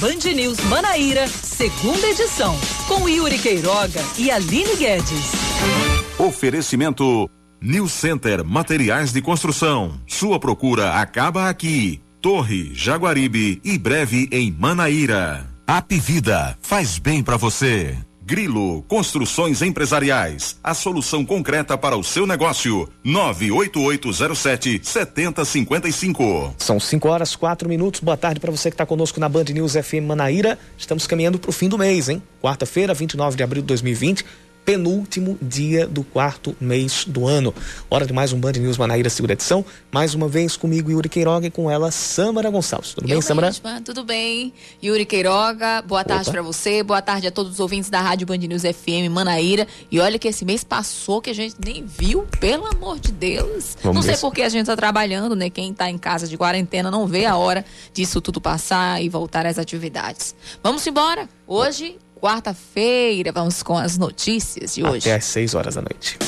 Band News Manaíra, segunda edição, com Yuri Queiroga e Aline Guedes. Oferecimento New Center Materiais de Construção. Sua procura acaba aqui. Torre, Jaguaribe e breve em Manaíra. Apivida faz bem para você. Grilo Construções Empresariais, a solução concreta para o seu negócio. 98807 7055. São 5 horas, 4 minutos. Boa tarde para você que está conosco na Band News FM Manaíra. Estamos caminhando para o fim do mês, hein? Quarta-feira, 29 de abril de 2020 penúltimo dia do quarto mês do ano. Hora de mais um Band News Manaíra, segunda edição. Mais uma vez comigo, Yuri Queiroga, e com ela, Samara Gonçalves. Tudo bem, Samara? Mesma, tudo bem. Yuri Queiroga, boa tarde para você, boa tarde a todos os ouvintes da Rádio Band News FM Manaíra. E olha que esse mês passou que a gente nem viu, pelo amor de Deus. Vamos não sei por que a gente está trabalhando, né? Quem está em casa de quarentena não vê a hora disso tudo passar e voltar às atividades. Vamos embora. Hoje quarta-feira. Vamos com as notícias de hoje. Até às 6 horas da noite.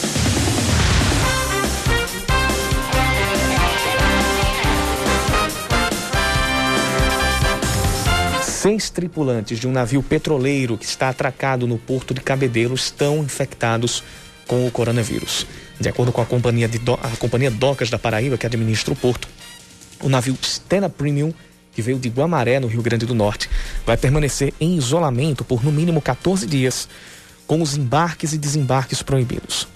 Seis tripulantes de um navio petroleiro que está atracado no porto de Cabedelo estão infectados com o coronavírus. De acordo com a companhia, de do... a companhia Docas da Paraíba, que administra o porto, o navio Stena Premium que veio de Guamaré, no Rio Grande do Norte, vai permanecer em isolamento por no mínimo 14 dias, com os embarques e desembarques proibidos.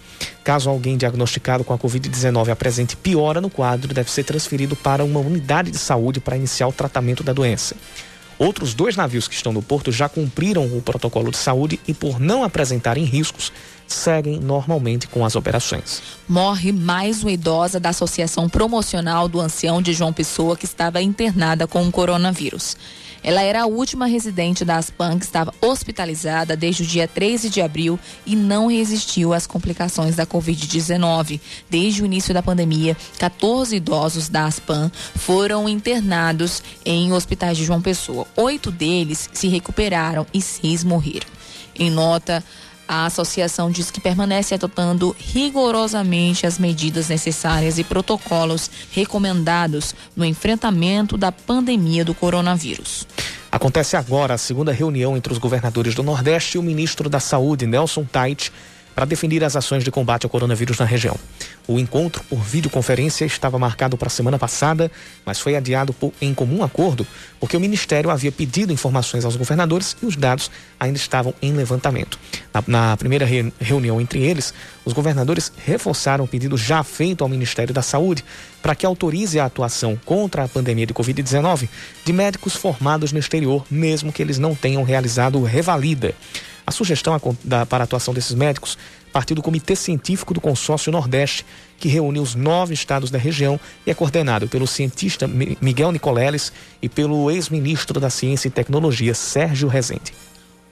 Caso alguém diagnosticado com a Covid-19 apresente piora no quadro, deve ser transferido para uma unidade de saúde para iniciar o tratamento da doença. Outros dois navios que estão no porto já cumpriram o protocolo de saúde e, por não apresentarem riscos, seguem normalmente com as operações. Morre mais uma idosa da Associação Promocional do Ancião de João Pessoa que estava internada com o coronavírus. Ela era a última residente da Aspan que estava hospitalizada desde o dia 13 de abril e não resistiu às complicações da Covid-19. Desde o início da pandemia, 14 idosos da Aspan foram internados em hospitais de João Pessoa. Oito deles se recuperaram e seis morreram. Em nota, a associação diz que permanece adotando rigorosamente as medidas necessárias e protocolos recomendados no enfrentamento da pandemia do coronavírus. Acontece agora a segunda reunião entre os governadores do Nordeste e o ministro da Saúde, Nelson Tait, para definir as ações de combate ao coronavírus na região. O encontro por videoconferência estava marcado para a semana passada, mas foi adiado por, em comum acordo, porque o Ministério havia pedido informações aos governadores e os dados ainda estavam em levantamento. Na, na primeira re, reunião entre eles, os governadores reforçaram o pedido já feito ao Ministério da Saúde para que autorize a atuação contra a pandemia de Covid-19 de médicos formados no exterior, mesmo que eles não tenham realizado revalida. A sugestão para a atuação desses médicos partiu do Comitê Científico do Consórcio Nordeste, que reúne os nove estados da região e é coordenado pelo cientista Miguel Nicoleles e pelo ex-ministro da Ciência e Tecnologia, Sérgio Rezende.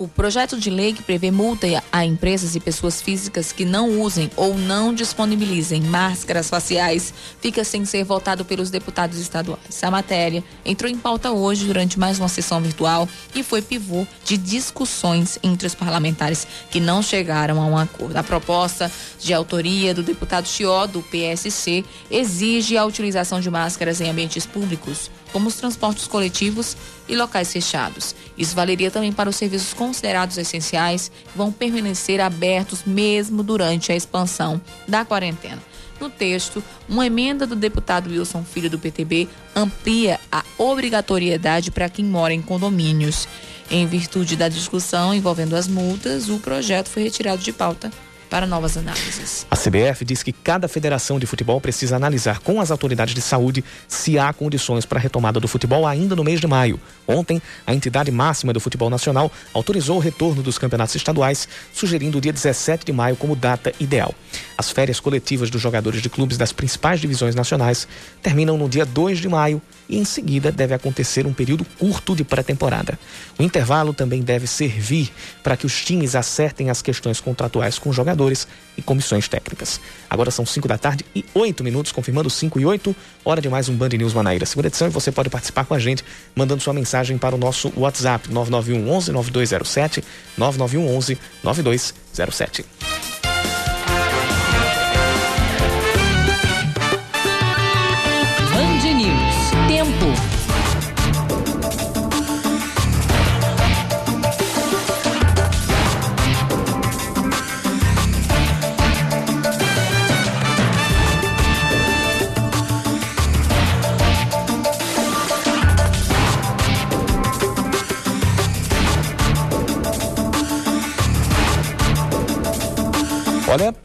O projeto de lei que prevê multa a empresas e pessoas físicas que não usem ou não disponibilizem máscaras faciais fica sem ser votado pelos deputados estaduais. A matéria entrou em pauta hoje durante mais uma sessão virtual e foi pivô de discussões entre os parlamentares que não chegaram a um acordo. A proposta de autoria do deputado Chió, do PSC, exige a utilização de máscaras em ambientes públicos como os transportes coletivos e locais fechados. Isso valeria também para os serviços considerados essenciais, que vão permanecer abertos mesmo durante a expansão da quarentena. No texto, uma emenda do deputado Wilson Filho do PTB amplia a obrigatoriedade para quem mora em condomínios. Em virtude da discussão envolvendo as multas, o projeto foi retirado de pauta para novas análises. A CBF diz que cada federação de futebol precisa analisar com as autoridades de saúde se há condições para a retomada do futebol ainda no mês de maio. Ontem, a entidade máxima do futebol nacional autorizou o retorno dos campeonatos estaduais, sugerindo o dia 17 de maio como data ideal. As férias coletivas dos jogadores de clubes das principais divisões nacionais terminam no dia 2 de maio e em seguida deve acontecer um período curto de pré-temporada. O intervalo também deve servir para que os times acertem as questões contratuais com jogadores e comissões técnicas. Agora são 5 da tarde e 8 minutos, confirmando 5 e 8, hora de mais um Band News Manaíra. Segunda edição e você pode participar com a gente mandando sua mensagem para o nosso WhatsApp 991 11 9207 991 11 9207.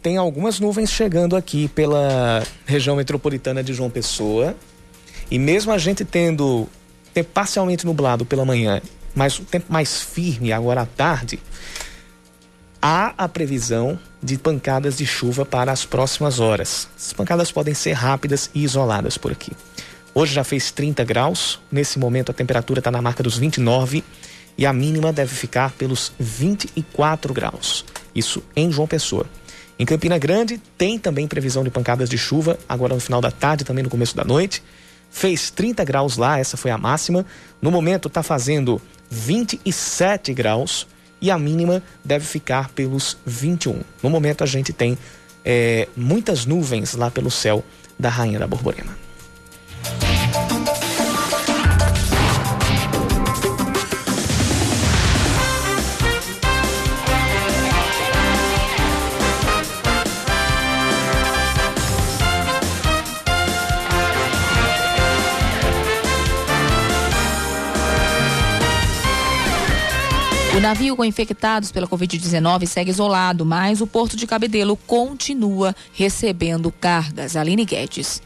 Tem algumas nuvens chegando aqui pela região metropolitana de João Pessoa. E mesmo a gente tendo tempo parcialmente nublado pela manhã, mas o tempo mais firme agora à tarde, há a previsão de pancadas de chuva para as próximas horas. As pancadas podem ser rápidas e isoladas por aqui. Hoje já fez 30 graus, nesse momento a temperatura está na marca dos 29 e a mínima deve ficar pelos 24 graus. Isso em João Pessoa. Em Campina Grande tem também previsão de pancadas de chuva, agora no final da tarde, também no começo da noite fez 30 graus lá, essa foi a máxima. No momento está fazendo 27 graus e a mínima deve ficar pelos 21. No momento a gente tem é, muitas nuvens lá pelo céu da Rainha da Borborema. O navio com infectados pela Covid-19 segue isolado, mas o porto de Cabedelo continua recebendo cargas. Aline Guedes.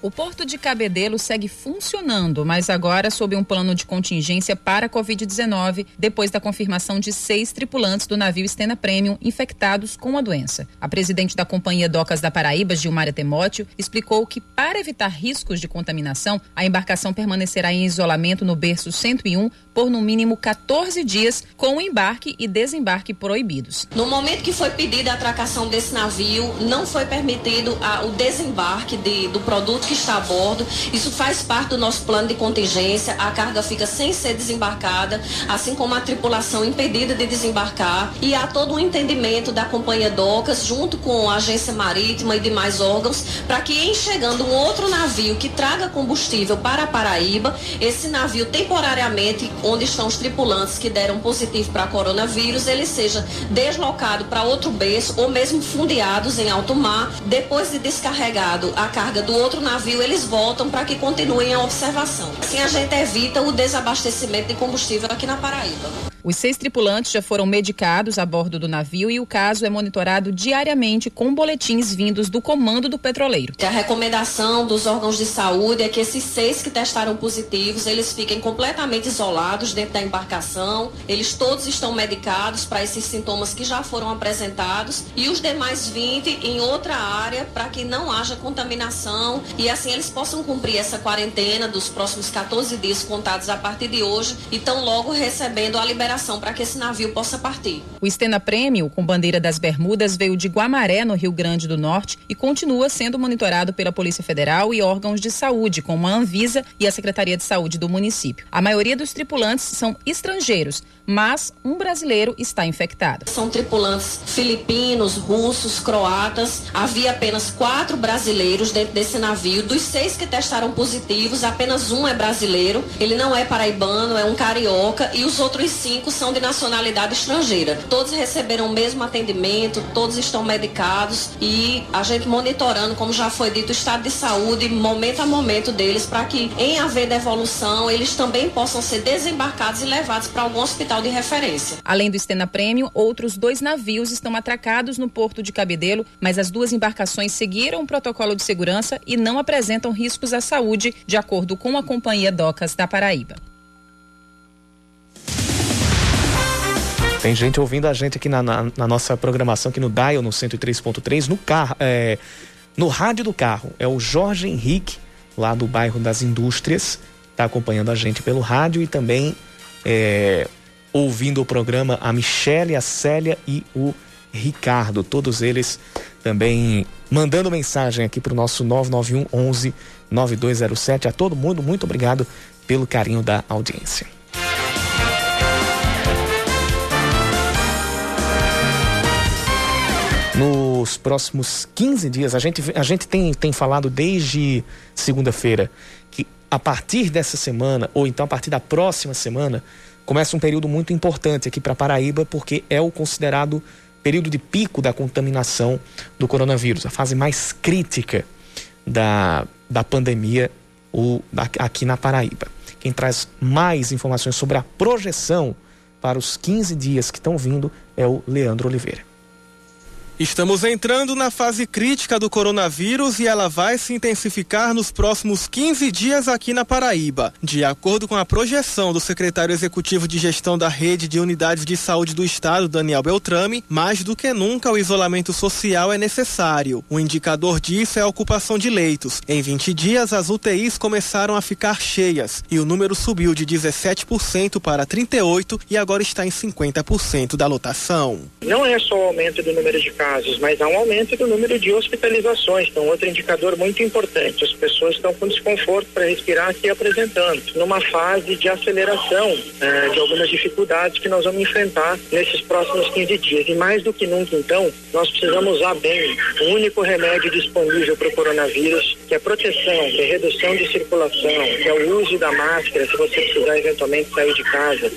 O Porto de Cabedelo segue funcionando, mas agora sob um plano de contingência para a Covid-19, depois da confirmação de seis tripulantes do navio Stena Premium infectados com a doença. A presidente da Companhia Docas da Paraíba, Gilmara Temóteo, explicou que, para evitar riscos de contaminação, a embarcação permanecerá em isolamento no berço 101 por no mínimo 14 dias, com embarque e desembarque proibidos. No momento que foi pedida a atracação desse navio, não foi permitido a, o desembarque de, do produto que está a bordo. Isso faz parte do nosso plano de contingência. A carga fica sem ser desembarcada, assim como a tripulação impedida de desembarcar. E há todo um entendimento da Companhia Docas, junto com a Agência Marítima e demais órgãos, para que em chegando um outro navio que traga combustível para a Paraíba, esse navio temporariamente, onde estão os tripulantes que deram positivo para coronavírus, ele seja deslocado para outro berço ou mesmo fundeados em alto mar, depois de descarregado a carga do outro navio navio, eles voltam para que continuem a observação. Assim a gente evita o desabastecimento de combustível aqui na Paraíba. Os seis tripulantes já foram medicados a bordo do navio e o caso é monitorado diariamente com boletins vindos do comando do petroleiro. A recomendação dos órgãos de saúde é que esses seis que testaram positivos, eles fiquem completamente isolados dentro da embarcação. Eles todos estão medicados para esses sintomas que já foram apresentados e os demais 20 em outra área para que não haja contaminação e assim eles possam cumprir essa quarentena dos próximos 14 dias contados a partir de hoje e estão logo recebendo a liberação para que esse navio possa partir. O Estena Prêmio, com bandeira das Bermudas, veio de Guamaré, no Rio Grande do Norte, e continua sendo monitorado pela Polícia Federal e órgãos de saúde, como a Anvisa e a Secretaria de Saúde do município. A maioria dos tripulantes são estrangeiros, mas um brasileiro está infectado. São tripulantes filipinos, russos, croatas. Havia apenas quatro brasileiros dentro desse navio. Dos seis que testaram positivos, apenas um é brasileiro. Ele não é paraibano, é um carioca. E os outros cinco cinco são de nacionalidade estrangeira. Todos receberam o mesmo atendimento, todos estão medicados e a gente monitorando, como já foi dito, o estado de saúde momento a momento deles para que, em haver devolução, eles também possam ser desembarcados e levados para algum hospital de referência. Além do Estena Prêmio, outros dois navios estão atracados no porto de Cabedelo, mas as duas embarcações seguiram o protocolo de segurança e não apresentam riscos à saúde, de acordo com a Companhia Docas da Paraíba. Tem gente ouvindo a gente aqui na, na, na nossa programação, aqui no Dial, no 103.3, no carro, é, no rádio do carro. É o Jorge Henrique, lá do bairro das Indústrias, está acompanhando a gente pelo rádio e também é, ouvindo o programa a Michele, a Célia e o Ricardo. Todos eles também mandando mensagem aqui para o nosso 991 11 9207. A todo mundo, muito obrigado pelo carinho da audiência. Nos próximos 15 dias, a gente, a gente tem, tem falado desde segunda-feira que a partir dessa semana, ou então a partir da próxima semana, começa um período muito importante aqui para Paraíba, porque é o considerado período de pico da contaminação do coronavírus, a fase mais crítica da, da pandemia o, aqui na Paraíba. Quem traz mais informações sobre a projeção para os 15 dias que estão vindo é o Leandro Oliveira. Estamos entrando na fase crítica do coronavírus e ela vai se intensificar nos próximos 15 dias aqui na Paraíba. De acordo com a projeção do secretário executivo de gestão da rede de unidades de saúde do estado, Daniel Beltrame, mais do que nunca o isolamento social é necessário. O indicador disso é a ocupação de leitos. Em 20 dias, as UTIs começaram a ficar cheias e o número subiu de 17% para 38% e agora está em 50% da lotação. Não é só o aumento do número de casos casos, mas há um aumento do número de hospitalizações, então outro indicador muito importante. As pessoas estão com desconforto para respirar aqui apresentando, numa fase de aceleração eh, de algumas dificuldades que nós vamos enfrentar nesses próximos 15 dias. E mais do que nunca, então, nós precisamos usar bem o único remédio disponível para o coronavírus, que é proteção, que é redução de circulação, que é o uso da máscara, se você precisar eventualmente sair de casa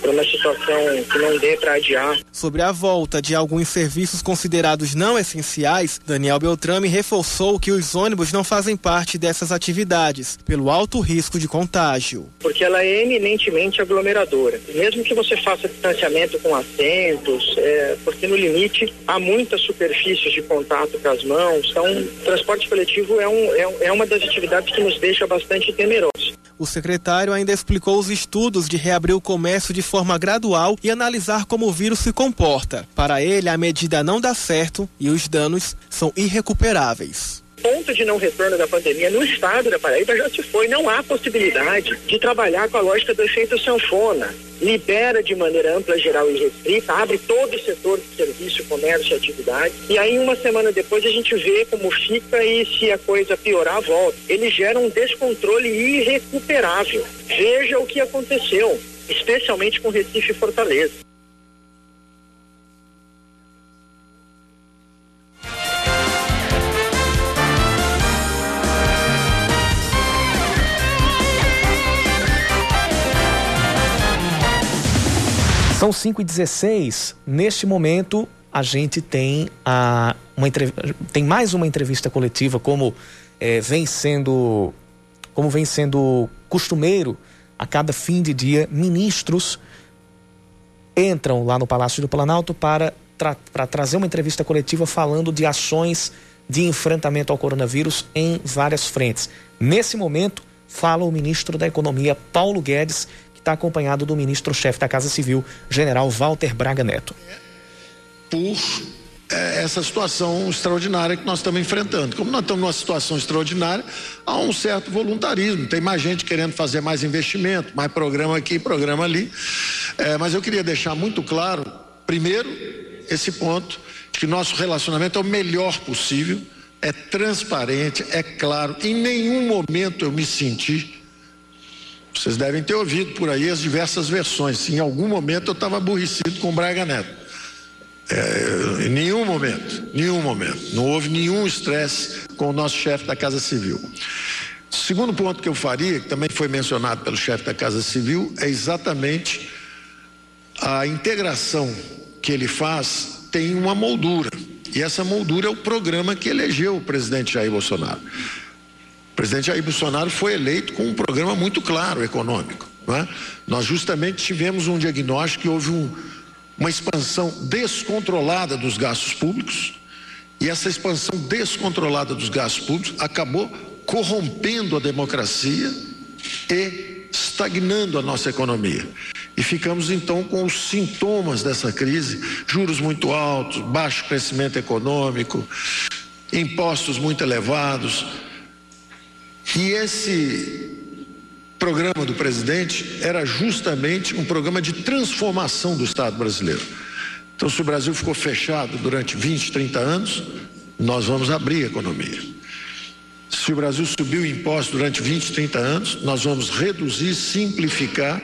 para uma situação que não dê para adiar. Sobre a volta de alguns serviços considerados considerados não essenciais, Daniel Beltrame reforçou que os ônibus não fazem parte dessas atividades, pelo alto risco de contágio. Porque ela é eminentemente aglomeradora. Mesmo que você faça distanciamento com assentos, é, porque no limite há muitas superfícies de contato com as mãos, então transporte coletivo é, um, é, é uma das atividades que nos deixa bastante temerosos. O secretário ainda explicou os estudos de reabrir o comércio de forma gradual e analisar como o vírus se comporta. Para ele, a medida não dá certo e os danos são irrecuperáveis ponto de não retorno da pandemia no estado da Paraíba já se foi. Não há possibilidade de trabalhar com a lógica do efeito sanfona. Libera de maneira ampla, geral e restrita, abre todo o setor de serviço, comércio e atividade. E aí, uma semana depois, a gente vê como fica e se a coisa piorar, volta. Ele gera um descontrole irrecuperável. Veja o que aconteceu, especialmente com Recife e Fortaleza. São 5 e 16 Neste momento, a gente tem, a, uma, tem mais uma entrevista coletiva, como é, vem sendo como vem sendo costumeiro a cada fim de dia, ministros entram lá no Palácio do Planalto para, tra para trazer uma entrevista coletiva falando de ações de enfrentamento ao coronavírus em várias frentes. Nesse momento, fala o ministro da Economia, Paulo Guedes, que está acompanhado do ministro-chefe da Casa Civil, general Walter Braga Neto. Por é, essa situação extraordinária que nós estamos enfrentando. Como nós estamos numa situação extraordinária, há um certo voluntarismo, tem mais gente querendo fazer mais investimento, mais programa aqui, programa ali. É, mas eu queria deixar muito claro, primeiro, esse ponto, que nosso relacionamento é o melhor possível, é transparente, é claro. Em nenhum momento eu me senti vocês devem ter ouvido por aí as diversas versões. Em algum momento eu estava aborrecido com o Braga Neto. É, em nenhum momento, nenhum momento. Não houve nenhum estresse com o nosso chefe da Casa Civil. Segundo ponto que eu faria, que também foi mencionado pelo chefe da Casa Civil, é exatamente a integração que ele faz tem uma moldura. E essa moldura é o programa que elegeu o presidente Jair Bolsonaro. O presidente Jair Bolsonaro foi eleito com um programa muito claro econômico. É? Nós justamente tivemos um diagnóstico que houve um, uma expansão descontrolada dos gastos públicos, e essa expansão descontrolada dos gastos públicos acabou corrompendo a democracia e estagnando a nossa economia. E ficamos então com os sintomas dessa crise: juros muito altos, baixo crescimento econômico, impostos muito elevados e esse programa do presidente era justamente um programa de transformação do Estado brasileiro. Então, se o Brasil ficou fechado durante 20, 30 anos, nós vamos abrir a economia. Se o Brasil subiu o imposto durante 20, 30 anos, nós vamos reduzir, simplificar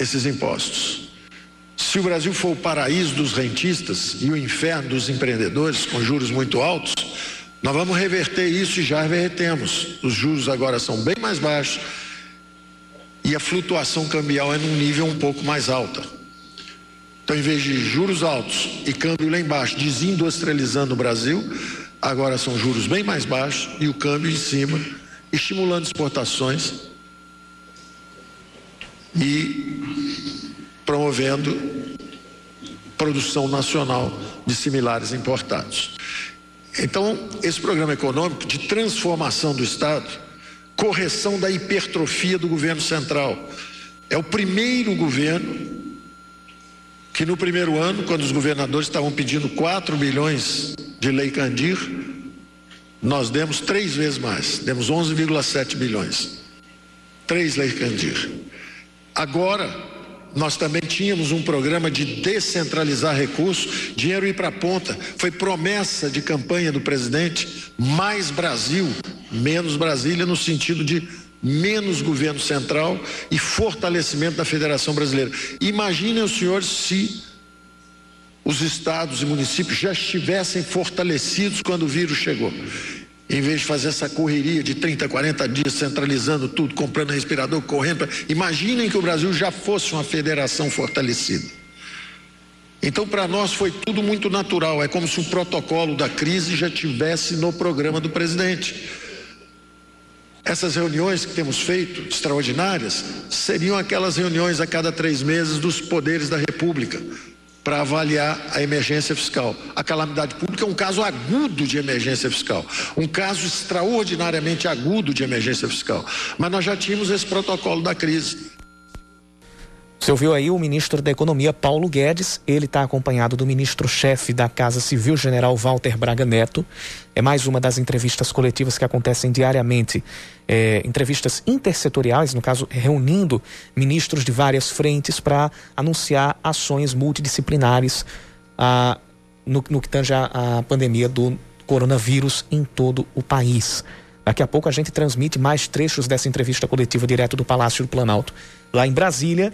esses impostos. Se o Brasil for o paraíso dos rentistas e o inferno dos empreendedores com juros muito altos, nós vamos reverter isso e já revertemos. Os juros agora são bem mais baixos e a flutuação cambial é num nível um pouco mais alta. Então, em vez de juros altos e câmbio lá embaixo, desindustrializando o Brasil, agora são juros bem mais baixos e o câmbio em cima, estimulando exportações e promovendo produção nacional de similares importados. Então, esse programa econômico de transformação do Estado, correção da hipertrofia do governo central, é o primeiro governo que no primeiro ano, quando os governadores estavam pedindo 4 bilhões de lei Candir, nós demos três vezes mais, demos 11,7 bilhões. Três leis Candir. Agora, nós também tínhamos um programa de descentralizar recursos, dinheiro ir para a ponta. Foi promessa de campanha do presidente: mais Brasil, menos Brasília, no sentido de menos governo central e fortalecimento da Federação Brasileira. Imaginem os senhores se os estados e municípios já estivessem fortalecidos quando o vírus chegou. Em vez de fazer essa correria de 30, 40 dias centralizando tudo, comprando respirador, correndo. Imaginem que o Brasil já fosse uma federação fortalecida. Então, para nós foi tudo muito natural. É como se o protocolo da crise já tivesse no programa do presidente. Essas reuniões que temos feito, extraordinárias, seriam aquelas reuniões a cada três meses dos poderes da República para avaliar a emergência fiscal. A calamidade pública é um caso agudo de emergência fiscal, um caso extraordinariamente agudo de emergência fiscal. Mas nós já tínhamos esse protocolo da crise. Você ouviu aí o ministro da Economia, Paulo Guedes. Ele está acompanhado do ministro-chefe da Casa Civil, general Walter Braga Neto. É mais uma das entrevistas coletivas que acontecem diariamente. É, entrevistas intersetoriais, no caso, reunindo ministros de várias frentes para anunciar ações multidisciplinares ah, no, no que tange a, a pandemia do coronavírus em todo o país. Daqui a pouco a gente transmite mais trechos dessa entrevista coletiva direto do Palácio do Planalto. Lá em Brasília,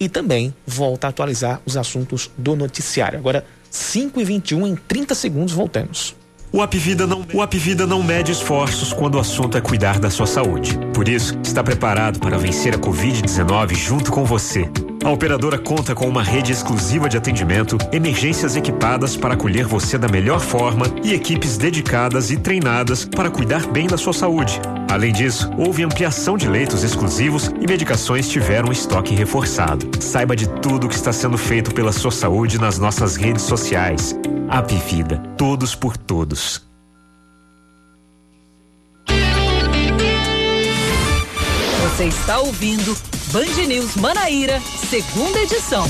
e também volta a atualizar os assuntos do noticiário. Agora, 5 e 21 em 30 segundos, voltamos. O Apvida não, o Apvida não mede esforços quando o assunto é cuidar da sua saúde. Por isso, está preparado para vencer a Covid-19 junto com você. A operadora conta com uma rede exclusiva de atendimento, emergências equipadas para acolher você da melhor forma e equipes dedicadas e treinadas para cuidar bem da sua saúde. Além disso, houve ampliação de leitos exclusivos e medicações tiveram estoque reforçado. Saiba de tudo o que está sendo feito pela sua saúde nas nossas redes sociais. Apvida, todos por todos. Você está ouvindo Band News Manaíra, segunda edição.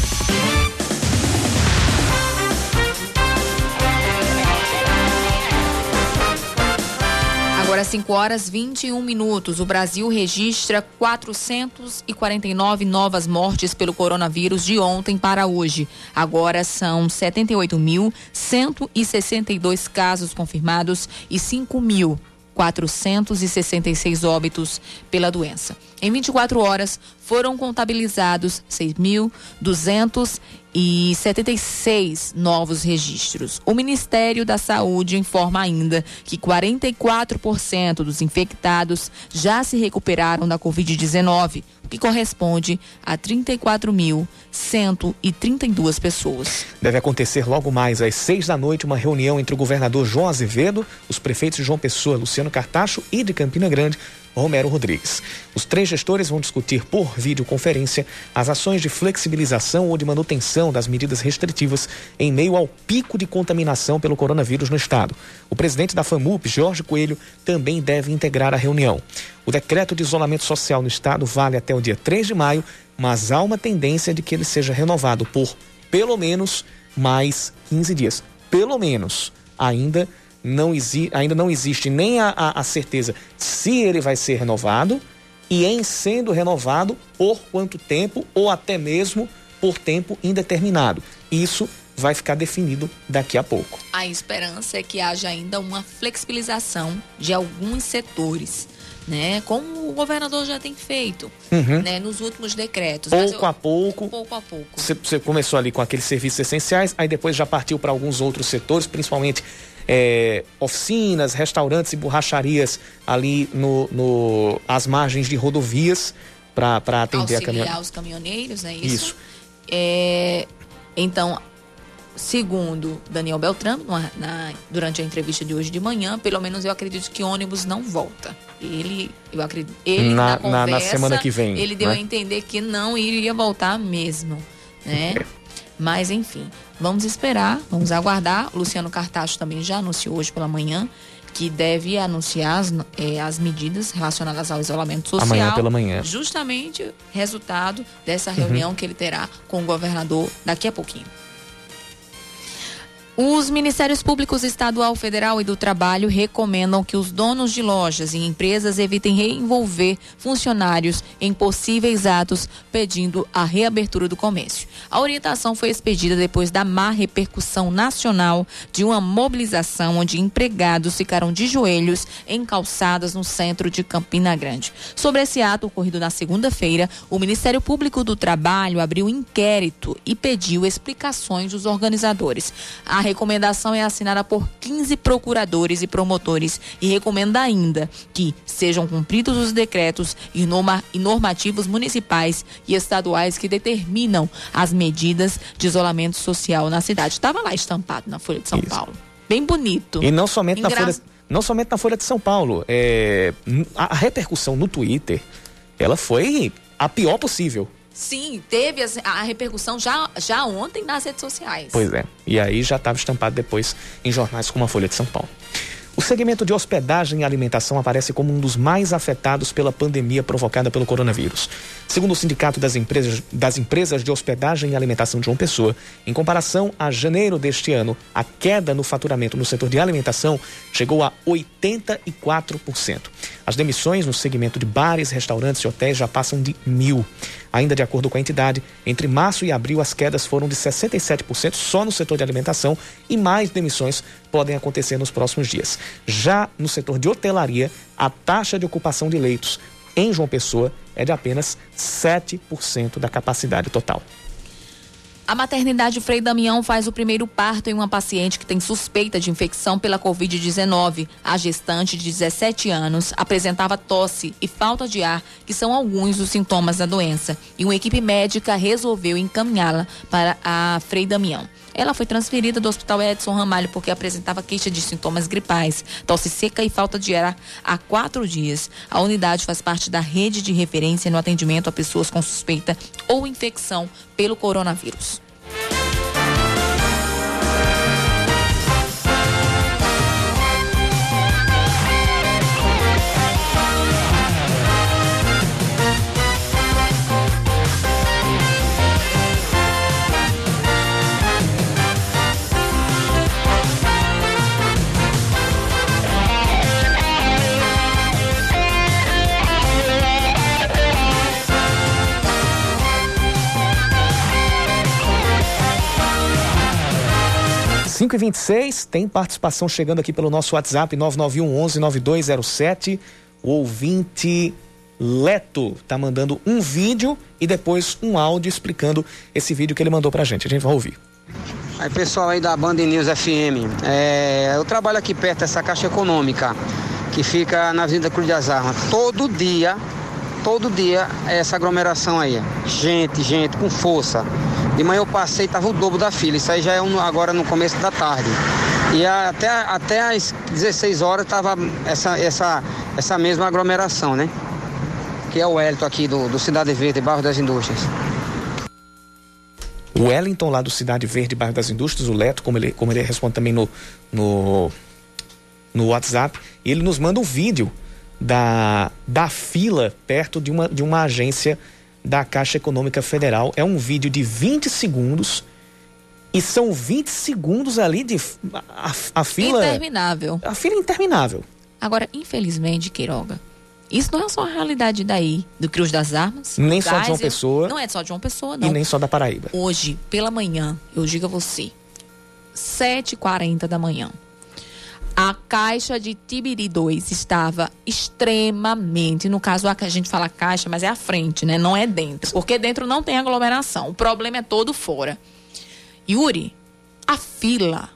Agora 5 horas 21 minutos. O Brasil registra 449 novas mortes pelo coronavírus de ontem para hoje. Agora são 78.162 casos confirmados e 5 mil 466 óbitos pela doença. Em 24 horas, foram contabilizados 6.276 novos registros. O Ministério da Saúde informa ainda que 44% dos infectados já se recuperaram da Covid-19, o que corresponde a 34.132 pessoas. Deve acontecer logo mais às seis da noite uma reunião entre o governador João Azevedo, os prefeitos João Pessoa, Luciano Cartacho e de Campina Grande, Romero Rodrigues. Os três gestores vão discutir por videoconferência as ações de flexibilização ou de manutenção das medidas restritivas em meio ao pico de contaminação pelo coronavírus no estado. O presidente da FAMUP, Jorge Coelho, também deve integrar a reunião. O decreto de isolamento social no estado vale até o dia 3 de maio, mas há uma tendência de que ele seja renovado por pelo menos mais 15 dias. Pelo menos. Ainda não ainda não existe nem a, a, a certeza se ele vai ser renovado e em sendo renovado por quanto tempo ou até mesmo por tempo indeterminado. Isso vai ficar definido daqui a pouco. A esperança é que haja ainda uma flexibilização de alguns setores. Né? Como o governador já tem feito Uhum. né? nos últimos decretos. Pouco eu- a pouco. Pouco a pouco. Você começou ali com aqueles serviços essenciais, aí depois já partiu para alguns outros setores, principalmente é, oficinas, restaurantes e borracharias ali no, no as margens de rodovias para atender a auxiliar caminhonete. os caminhoneiros, é isso? Isso. É, então, segundo Daniel Beltrame, numa- na- durante a entrevista de hoje de manhã, pelo menos eu acredito que ônibus não volta. Ele, eu acredito, ele Na- na, na- na conversa, semana que vem, ele deu né? a entender que não iria voltar mesmo, né? Mas, enfim, vamos esperar, vamos aguardar. O Luciano Cartacho também já anunciou hoje pela manhã que deve anunciar as, eh, as medidas relacionadas ao isolamento social. Amanhã pela manhã. Justamente resultado dessa reunião uhum. que ele terá com o governador daqui a pouquinho. Os Ministérios Públicos Estadual, Federal e do Trabalho recomendam que os donos de lojas e empresas evitem reenvolver funcionários em possíveis atos pedindo a reabertura do comércio. A orientação foi expedida depois da má repercussão nacional de uma mobilização onde empregados ficaram de joelhos em calçadas no centro de Campina Grande. Sobre esse ato ocorrido na segunda-feira, o Ministério Público do Trabalho abriu inquérito e pediu explicações dos organizadores. A recomendação é assinada por 15 procuradores e promotores e recomenda ainda que sejam cumpridos os decretos e, norma, e normativos municipais e estaduais que determinam as medidas de isolamento social na cidade. Estava lá estampado na Folha de São Isso. Paulo. Bem bonito. E não somente Engra... na Folha, não somente na Folha de São Paulo. É, a repercussão no Twitter, ela foi a pior possível. Sim, teve a repercussão já, já ontem nas redes sociais. Pois é. E aí já estava estampado depois em jornais como a Folha de São Paulo. O segmento de hospedagem e alimentação aparece como um dos mais afetados pela pandemia provocada pelo coronavírus. Segundo o Sindicato das Empresas, das empresas de Hospedagem e Alimentação de João Pessoa, em comparação a janeiro deste ano, a queda no faturamento no setor de alimentação chegou a 84%. As demissões no segmento de bares, restaurantes e hotéis já passam de mil. Ainda de acordo com a entidade, entre março e abril as quedas foram de 67% só no setor de alimentação e mais demissões podem acontecer nos próximos dias. Já no setor de hotelaria, a taxa de ocupação de leitos em João Pessoa é de apenas 7% da capacidade total. A maternidade Frei Damião faz o primeiro parto em uma paciente que tem suspeita de infecção pela Covid-19. A gestante de 17 anos apresentava tosse e falta de ar, que são alguns dos sintomas da doença. E uma equipe médica resolveu encaminhá-la para a Frei Damião. Ela foi transferida do Hospital Edson Ramalho porque apresentava queixa de sintomas gripais, tosse seca e falta de ar há quatro dias. A unidade faz parte da rede de referência no atendimento a pessoas com suspeita ou infecção pelo coronavírus. 5 e 26 tem participação chegando aqui pelo nosso WhatsApp 991 11 9207. O ouvinte Leto tá mandando um vídeo e depois um áudio explicando esse vídeo que ele mandou pra gente. A gente vai ouvir. Aí pessoal aí da Band News FM, é, eu trabalho aqui perto dessa caixa econômica que fica na Avenida Cruz das Armas. Todo dia, todo dia é essa aglomeração aí. Gente, gente, com força. De manhã eu passei, tava o dobro da fila. Isso aí já é um, agora no começo da tarde. E até, até às 16 horas tava essa, essa, essa mesma aglomeração, né? Que é o Elton aqui do, do Cidade Verde, Bairro das Indústrias. O Wellington, lá do Cidade Verde, Bairro das Indústrias, o Leto, como ele, como ele responde também no, no, no WhatsApp, ele nos manda um vídeo da, da fila perto de uma, de uma agência da Caixa Econômica Federal. É um vídeo de 20 segundos. E são 20 segundos ali de. A, a fila. Interminável. A fila interminável. Agora, infelizmente, Queiroga, isso não é só a realidade daí, do Cruz das Armas. Nem só de João Pessoa. Não é só de João Pessoa, não. E nem só da Paraíba. Hoje, pela manhã, eu digo a você, 7h40 da manhã, a caixa de Tibiri 2 estava extremamente, no caso a gente fala caixa, mas é a frente, né? Não é dentro, porque dentro não tem aglomeração. O problema é todo fora. Yuri, a fila,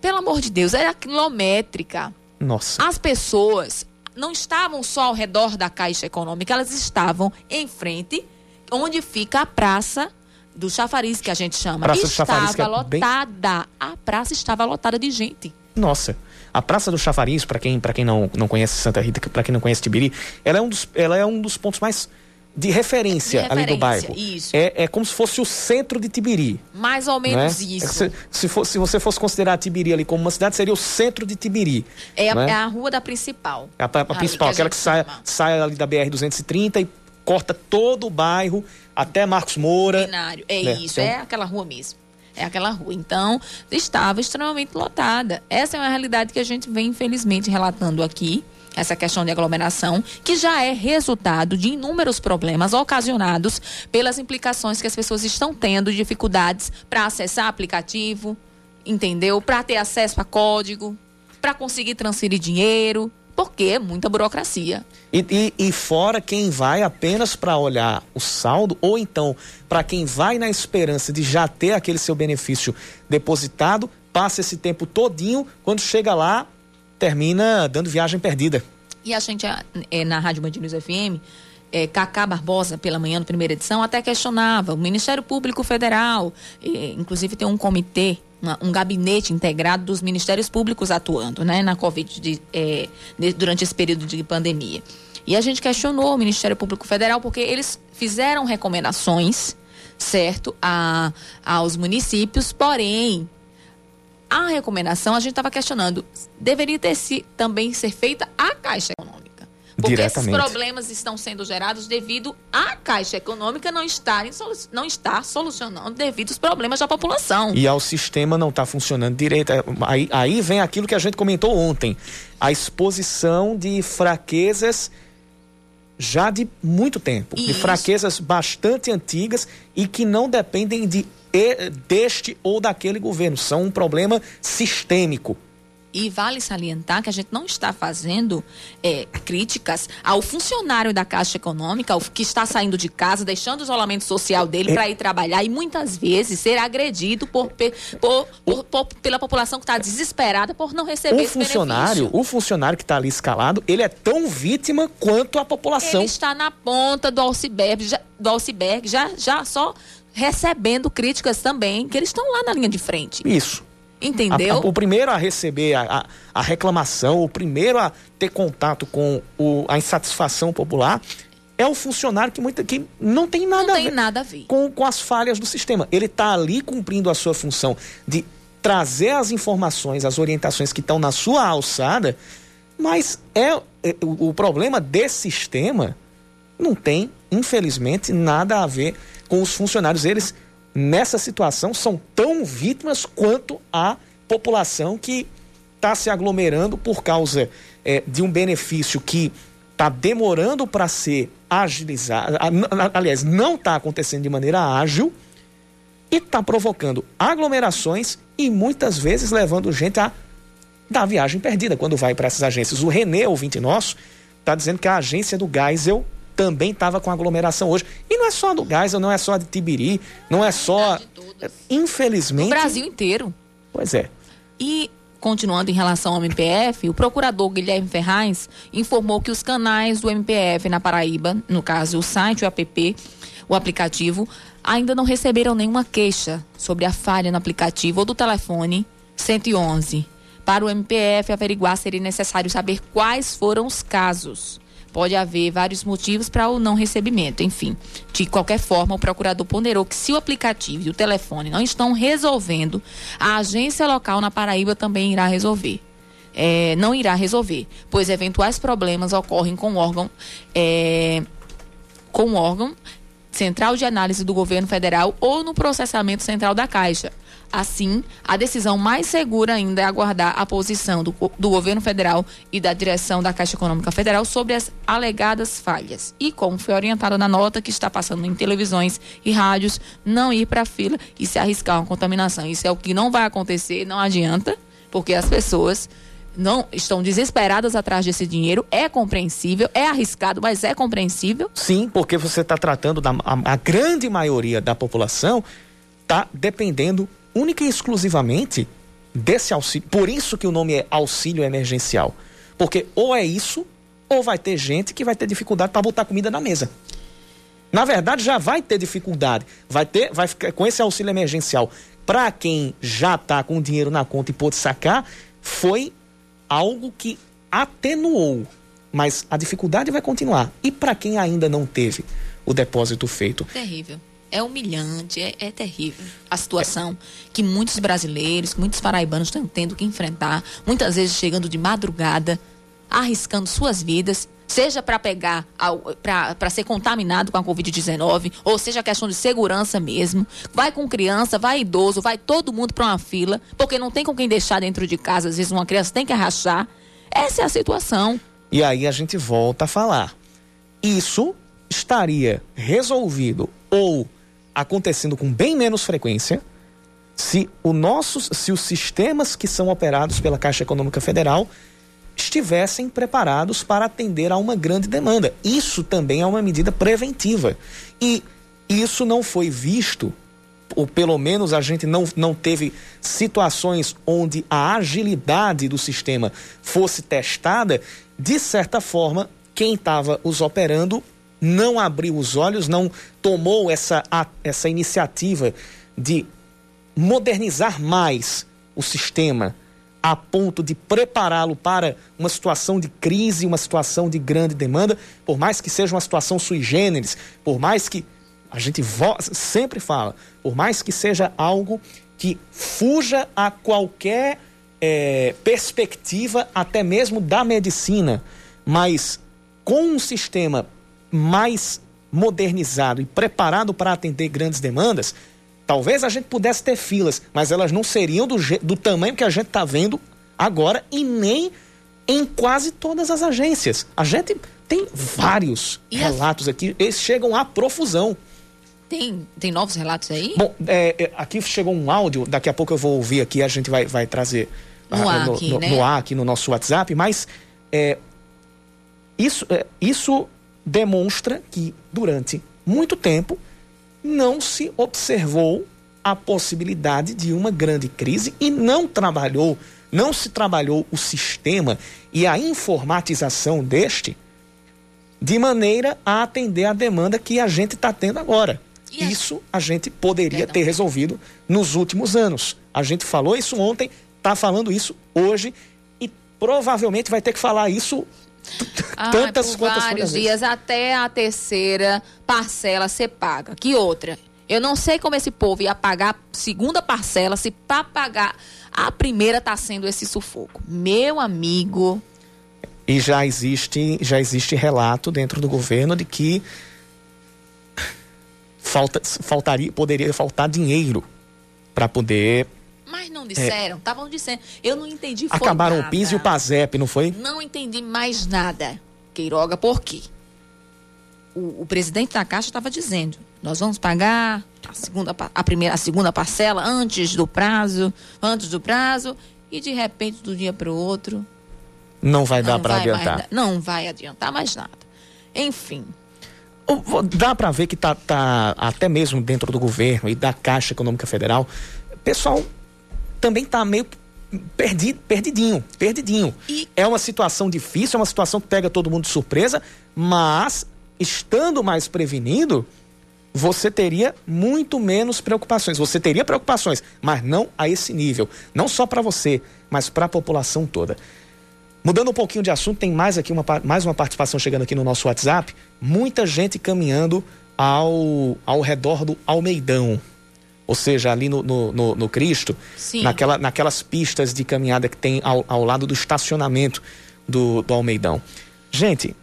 pelo amor de Deus, era quilométrica. Nossa. As pessoas não estavam só ao redor da Caixa Econômica, elas estavam em frente onde fica a praça do chafariz que a gente chama. Praça estava chafariz, é lotada. Bem... A praça estava lotada de gente. Nossa. A Praça do Chafariz, para quem, pra quem não, não conhece Santa Rita, para quem não conhece Tibiri, ela é, um dos, ela é um dos pontos mais de referência, De ali do referência, bairro. isso. É, é como se fosse o centro de Tibiri. Mais ou né? menos É isso. Se, se, for- se você fosse considerar Tibiri ali como uma cidade, seria o centro de Tibiri. É, a- né? é a rua da principal. A, a- a Ali principal, a aquela que sai, sai ali da BR-230 e corta todo o bairro até Marcos Moura. Binário. É né? isso, Então, é aquela rua mesmo. É aquela rua. Então, estava extremamente lotada. Essa é uma realidade que a gente vem, infelizmente, relatando aqui. Essa questão de aglomeração, que já é resultado de inúmeros problemas ocasionados pelas implicações que as pessoas estão tendo, dificuldades para acessar aplicativo, entendeu? Para ter acesso a código, para conseguir transferir dinheiro, porque é muita burocracia. E, e- e fora quem vai apenas para olhar o saldo, ou então para quem vai na esperança de já ter aquele seu benefício depositado, passa esse tempo todinho, quando chega lá, termina dando viagem perdida. E a gente, é, na Rádio Band News FM, é, Cacá Barbosa, pela manhã, na primeira edição, até questionava o Ministério Público Federal, é, inclusive tem um comitê, uma- um gabinete integrado dos Ministérios Públicos atuando, né, na Covid, de- é, de- durante esse período de pandemia. E a gente questionou o Ministério Público Federal porque eles fizeram recomendações, certo, a, aos municípios, porém, a recomendação a gente estava questionando deveria ter se, também ser feita a Caixa Econômica. Porque esses problemas estão sendo gerados devido à Caixa Econômica não estar, não estar solucionando devido aos problemas da população. E ao sistema não está funcionando direito. É, Aí, aí vem aquilo que a gente comentou ontem: a exposição de fraquezas já de muito tempo, de Isso. fraquezas bastante antigas e que não dependem de deste ou daquele governo, são um problema sistêmico. E vale salientar que a gente não está fazendo é, críticas ao funcionário da Caixa Econômica, que está saindo de casa, deixando o isolamento social dele É. para ir trabalhar e muitas vezes ser agredido por, por- por- por- pela população que está desesperada por não receber O esse funcionário, benefício. o funcionário que está ali escalado, ele é tão vítima quanto a população. Ele está na ponta do iceberg, já, do iceberg, já, já só recebendo críticas também, que eles estão lá na linha de frente. Isso. Entendeu? A- a- o primeiro a receber a, a- a reclamação, o primeiro a ter contato com o- a insatisfação popular é o funcionário que, muita, que não tem nada Não a tem ver nada a ver. com, com as falhas do sistema. Ele está ali cumprindo a sua função de trazer as informações, as orientações que estão na sua alçada, mas é, é- o, o problema desse sistema não tem, infelizmente, nada a ver com os funcionários. Eles, nessa situação, são tão vítimas quanto a população que está se aglomerando por causa eh, de um benefício que está demorando para ser agilizado. Aliás, não está acontecendo de maneira ágil e está provocando aglomerações e muitas vezes levando gente a dar viagem perdida quando vai para essas agências. O Renê, ouvinte nosso, está dizendo que a agência do Geisel também estava com aglomeração hoje. E não é só a do Geisel, não é só a de Tibiri, não é só. Infelizmente. No Brasil inteiro. Pois é. E, continuando em relação ao MPF, o procurador Guilherme Ferraz informou que os canais do MPF na Paraíba, no caso o site, o app, o aplicativo, ainda não receberam nenhuma queixa sobre a falha no aplicativo ou do telefone 111. Para o MPF averiguar, seria necessário saber quais foram os casos. Pode haver vários motivos para o não recebimento. Enfim, de qualquer forma, o procurador ponderou que se o aplicativo e o telefone não estão resolvendo, a agência local na Paraíba também irá resolver. É, não irá resolver, pois eventuais problemas ocorrem com o órgão, é, com o órgão central de análise do governo federal ou no processamento central da Caixa. Assim, a decisão mais segura ainda é aguardar a posição do, do governo federal e da direção da Caixa Econômica Federal sobre as alegadas falhas. E como foi orientado na nota que está passando em televisões e rádios, não ir para a fila e se arriscar uma contaminação. Isso é o que não vai acontecer, não adianta, porque as pessoas não estão desesperadas atrás desse dinheiro. É compreensível, é arriscado, mas é compreensível. Sim, porque você está tratando da a, a grande maioria da população está dependendo única e exclusivamente desse auxílio. Por isso que o nome é auxílio emergencial. Porque ou é isso, ou vai ter gente que vai ter dificuldade para botar comida na mesa. Na verdade, já vai ter dificuldade. Vai ter, vai ficar com esse auxílio emergencial. Para quem já está com dinheiro na conta e pôde sacar, foi algo que atenuou. Mas a dificuldade vai continuar. E para quem ainda não teve, o depósito feito. Terrível. É humilhante, é, é terrível a situação que muitos brasileiros, muitos paraibanos estão tendo que enfrentar, muitas vezes chegando de madrugada, arriscando suas vidas seja para pegar, para ser contaminado com a Covid-19, ou seja questão de segurança mesmo. Vai com criança, vai idoso, vai todo mundo para uma fila, porque não tem com quem deixar dentro de casa, às vezes uma criança tem que arrachar. Essa é a situação. E aí a gente volta a falar. Isso estaria resolvido ou acontecendo com bem menos frequência se, o nossos, se os sistemas que são operados pela Caixa Econômica Federal estivessem preparados para atender a uma grande demanda. Isso também é uma medida preventiva. E isso não foi visto, ou pelo menos a gente não, não teve situações onde a agilidade do sistema fosse testada. De certa forma, quem estava os operando não abriu os olhos, não tomou essa, essa iniciativa de modernizar mais o sistema a ponto de prepará-lo para uma situação de crise, uma situação de grande demanda, por mais que seja uma situação sui generis, por mais que a gente sempre fala, por mais que seja algo que fuja a qualquer é, perspectiva, até mesmo da medicina, mas com um sistema mais modernizado e preparado para atender grandes demandas, Talvez a gente pudesse ter filas, mas elas não seriam do, do tamanho que a gente está vendo agora e nem em quase todas as agências. A gente tem vários e relatos a... aqui, eles chegam à profusão. Tem, tem novos relatos aí? Bom, é, é, aqui chegou um áudio, daqui a pouco eu vou ouvir aqui, a gente vai, vai trazer no, a, ar, no, aqui, no, né? no ar aqui no nosso WhatsApp, mas é, isso, é, isso demonstra que durante muito tempo não se observou a possibilidade de uma grande crise e não trabalhou, não se trabalhou o sistema e a informatização deste de maneira a atender a demanda que a gente está tendo agora. Isso a gente poderia Perdão. ter resolvido nos últimos anos. A gente falou isso ontem, está falando isso hoje e provavelmente vai ter que falar isso ah, tantas por quantas vários dias até a terceira parcela ser paga. Que outra? Eu não sei como esse povo ia pagar a segunda parcela se para pagar a primeira está sendo esse sufoco. Meu amigo. E já existe, já existe relato dentro do governo de que falta, faltaria, poderia faltar dinheiro para poder mas não disseram, estavam é. dizendo. Eu não entendi. Acabaram nada. o PIS e o PASEP, não foi? Não entendi mais nada. Queiroga, por quê? O, o presidente da Caixa estava dizendo: nós vamos pagar a segunda, a primeira, a segunda parcela antes do prazo, antes do prazo, e de repente, do dia para o outro. Não vai dar para adiantar. Mais, não vai adiantar mais nada. Enfim. Dá para ver que tá, tá até mesmo dentro do governo e da Caixa Econômica Federal, pessoal também está meio perdido, perdidinho, perdidinho. E... É uma situação difícil, é uma situação que pega todo mundo de surpresa, mas estando mais prevenido, você teria muito menos preocupações. Você teria preocupações, mas não a esse nível. Não só para você, mas para a população toda. Mudando um pouquinho de assunto, tem mais aqui uma, mais uma participação chegando aqui no nosso WhatsApp. Muita gente caminhando ao, ao redor do Almeidão ou seja, ali no, no, no, no Cristo, naquela, naquelas pistas de caminhada que tem ao, ao lado do estacionamento do, do Almeidão. Gente,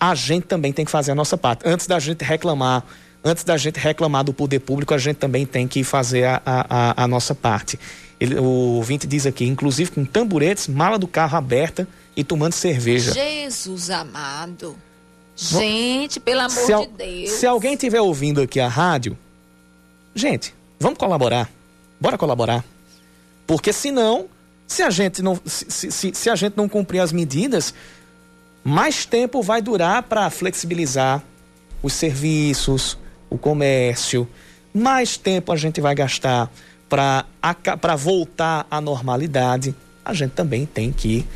a gente também tem que fazer a nossa parte. Antes da gente reclamar, antes da gente reclamar do poder público, a gente também tem que fazer a, a, a nossa parte. Ele, o ouvinte diz aqui, inclusive com tamburetes, mala do carro aberta e tomando cerveja. Jesus amado. Gente, pelo amor se, de Deus. Se alguém estiver ouvindo aqui a rádio, gente, Vamos colaborar. Bora colaborar. Porque senão, se a gente não, se, se, se a gente não cumprir as medidas, mais tempo vai durar para flexibilizar os serviços, o comércio, mais tempo a gente vai gastar para voltar à normalidade. A gente também tem que.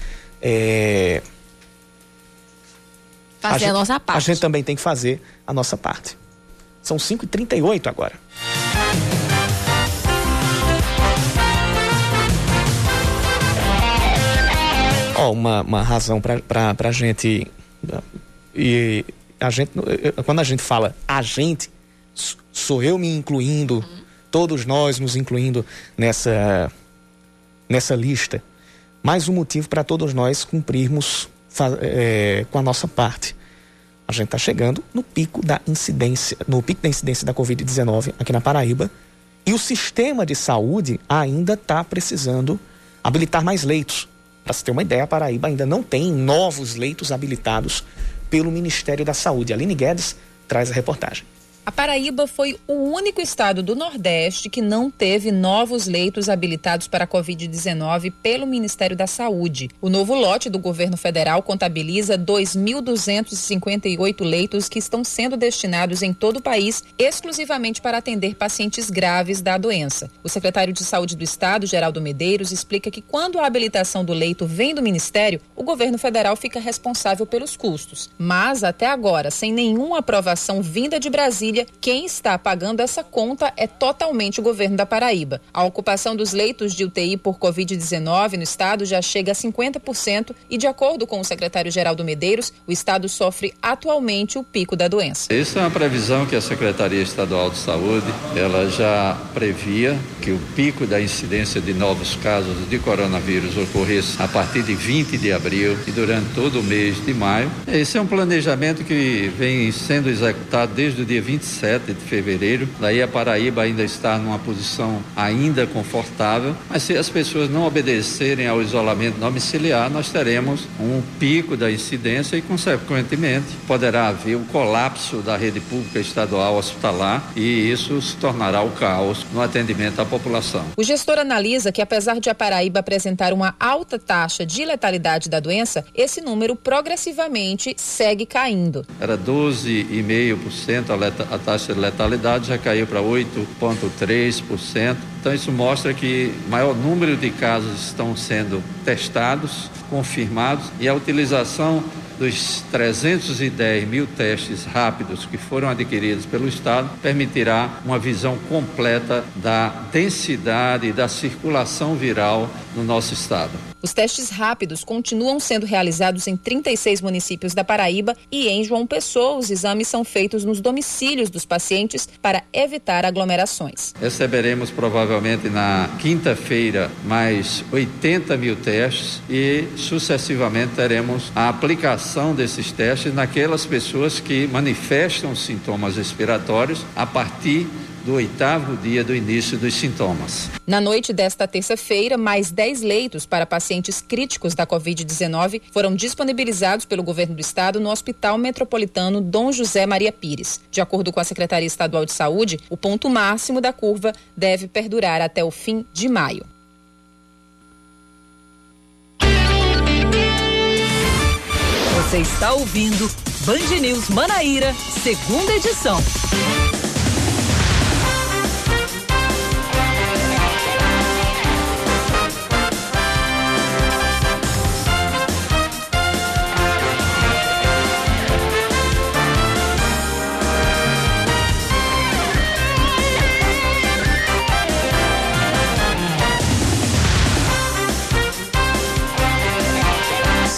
É, fazer a, gente, a nossa parte. A gente também tem que fazer a nossa parte. São 5h38 agora. Uma, uma razão para a gente. E a gente, quando a gente fala a gente, sou eu me incluindo, todos nós nos incluindo nessa, nessa lista. Mais um motivo para todos nós cumprirmos é, com a nossa parte. A gente está chegando no pico da incidência, no pico da incidência da Covid-19 aqui na Paraíba. E o sistema de saúde ainda está precisando habilitar mais leitos. Para se ter uma ideia, a Paraíba ainda não tem novos leitos habilitados pelo Ministério da Saúde. Aline Guedes traz a reportagem. A Paraíba foi o único estado do Nordeste que não teve novos leitos habilitados para a Covid-19 pelo Ministério da Saúde. O novo lote do governo federal contabiliza 2.258 leitos que estão sendo destinados em todo o país exclusivamente para atender pacientes graves da doença. O secretário de Saúde do Estado, Geraldo Medeiros, explica que quando a habilitação do leito vem do Ministério, o governo federal fica responsável pelos custos. Mas, até agora, sem nenhuma aprovação vinda de Brasília, Quem está pagando essa conta é totalmente o governo da Paraíba. A ocupação dos leitos de UTI por Covid-19 no estado já chega a 50% e, de acordo com o secretário-geral do Medeiros, o estado sofre atualmente o pico da doença. Essa é uma previsão que a Secretaria Estadual de Saúde ela já previa que o pico da incidência de novos casos de coronavírus ocorresse a partir de 20 de abril e durante todo o mês de maio. Esse é um planejamento que vem sendo executado desde o dia 20 27 de fevereiro. Daí a Paraíba ainda está numa posição ainda confortável, mas se as pessoas não obedecerem ao isolamento domiciliar, nós teremos um pico da incidência e, consequentemente, poderá haver o colapso da rede pública estadual hospitalar e isso se tornará o caos no atendimento à população. O gestor analisa que, apesar de a Paraíba apresentar uma alta taxa de letalidade da doença, esse número progressivamente segue caindo. Era 12,5% a taxa de letalidade já caiu para 8,3%. Então, isso mostra que maior número de casos estão sendo testados, confirmados, e a utilização dos 310 mil testes rápidos que foram adquiridos pelo Estado permitirá uma visão completa da densidade e da circulação viral no nosso Estado. Os testes rápidos continuam sendo realizados em 36 municípios da Paraíba e em João Pessoa os exames são feitos nos domicílios dos pacientes para evitar aglomerações. Receberemos provavelmente na quinta-feira mais 80 mil testes e sucessivamente teremos a aplicação desses testes naquelas pessoas que manifestam sintomas respiratórios a partir do oitavo dia do início dos sintomas. Na noite desta terça-feira, mais 10 leitos para pacientes críticos da Covid-19 foram disponibilizados pelo governo do estado no Hospital Metropolitano Dom José Maria Pires. De acordo com a Secretaria Estadual de Saúde, o ponto máximo da curva deve perdurar até o fim de maio. Você está ouvindo Band News Manaíra, segunda edição.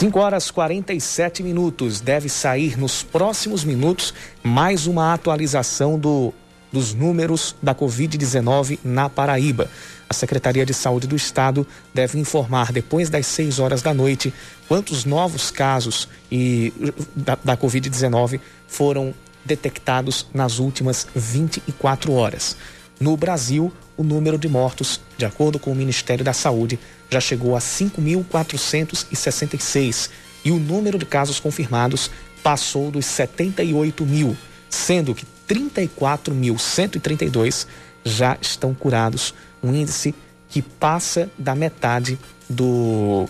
5 horas 47 minutos. Deve sair nos próximos minutos mais uma atualização do, dos números da Covid-19 na Paraíba. A Secretaria de Saúde do Estado deve informar depois das 6 horas da noite quantos novos casos e, da, da Covid-19 foram detectados nas últimas 24 horas. No Brasil, o número de mortos, de acordo com o Ministério da Saúde, já chegou a 5.466 e o número de casos confirmados passou dos 78 mil, sendo que 34.132 já estão curados, um índice que passa da metade do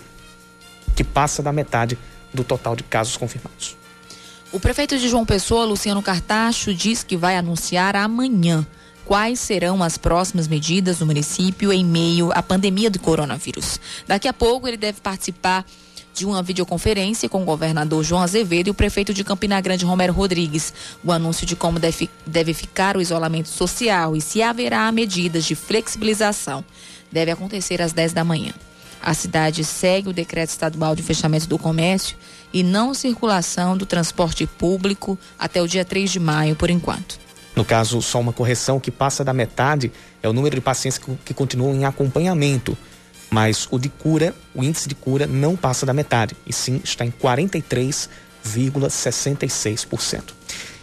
que passa da metade do total de casos confirmados. O prefeito de João Pessoa, Luciano Cartacho, diz que vai anunciar amanhã quais serão as próximas medidas do município em meio à pandemia do coronavírus. Daqui a pouco ele deve participar de uma videoconferência com o governador João Azevedo e o prefeito de Campina Grande, Romero Rodrigues. O anúncio de como deve, deve ficar o isolamento social e se haverá medidas de flexibilização deve acontecer às 10 da manhã. A cidade segue o decreto estadual de fechamento do comércio e não circulação do transporte público até o dia 3 de maio, por enquanto. No caso, só uma correção que passa da metade é o número de pacientes que, que continuam em acompanhamento. Mas o de cura, o índice de cura não passa da metade, e sim está em 43,66%.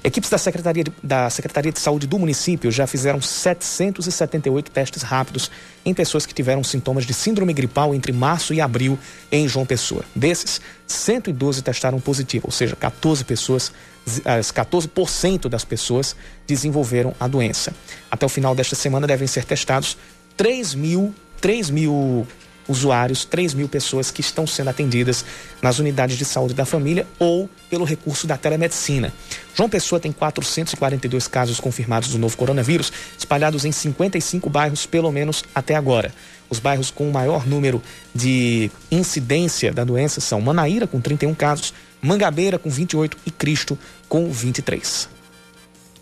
Equipes da Secretaria, de, da Secretaria de Saúde do município já fizeram 778 testes rápidos em pessoas que tiveram sintomas de síndrome gripal entre março e abril em João Pessoa. Desses, 112 testaram positivo, ou seja, 14 pessoas, 14% das pessoas desenvolveram a doença. Até o final desta semana devem ser testados 3 mil, 3 mil usuários, 3 mil pessoas que estão sendo atendidas nas unidades de saúde da família ou pelo recurso da telemedicina. João Pessoa tem 442 casos confirmados do novo coronavírus, espalhados em 55 bairros, pelo menos até agora. Os bairros com o maior número de incidência da doença são Manaíra, com 31 casos, Mangabeira, com 28 e Cristo, com 23.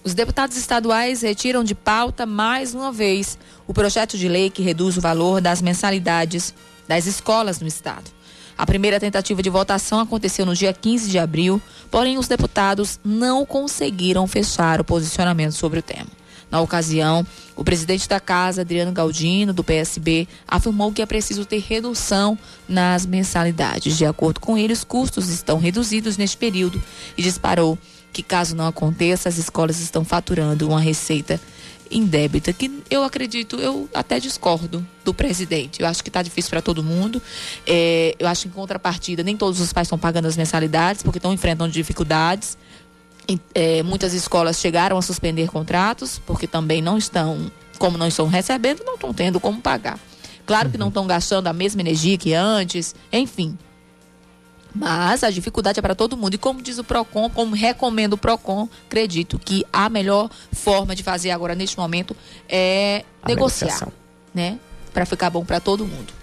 Os deputados estaduais retiram de pauta mais uma vez o projeto de lei que reduz o valor das mensalidades das escolas no estado. A primeira tentativa de votação aconteceu no dia 15 de abril, porém os deputados não conseguiram fechar o posicionamento sobre o tema. Na ocasião, o presidente da casa, Adriano Galdino, do PSB, afirmou que é preciso ter redução nas mensalidades. De acordo com ele, os custos estão reduzidos neste período e disparou que caso não aconteça, as escolas estão faturando uma receita indébita, que eu acredito, eu até discordo do presidente. Eu acho que está difícil para todo mundo. É, eu acho que em contrapartida, nem todos os pais estão pagando as mensalidades, porque estão enfrentando dificuldades. É, muitas escolas chegaram a suspender contratos, porque também não estão, como não estão recebendo, não estão tendo como pagar. Claro que não estão gastando a mesma energia que antes, enfim. Mas a dificuldade é para todo mundo. E como diz o PROCON, como recomenda o PROCON, acredito que a melhor forma de fazer agora, neste momento, é a negociar. Né? Para ficar bom para todo mundo.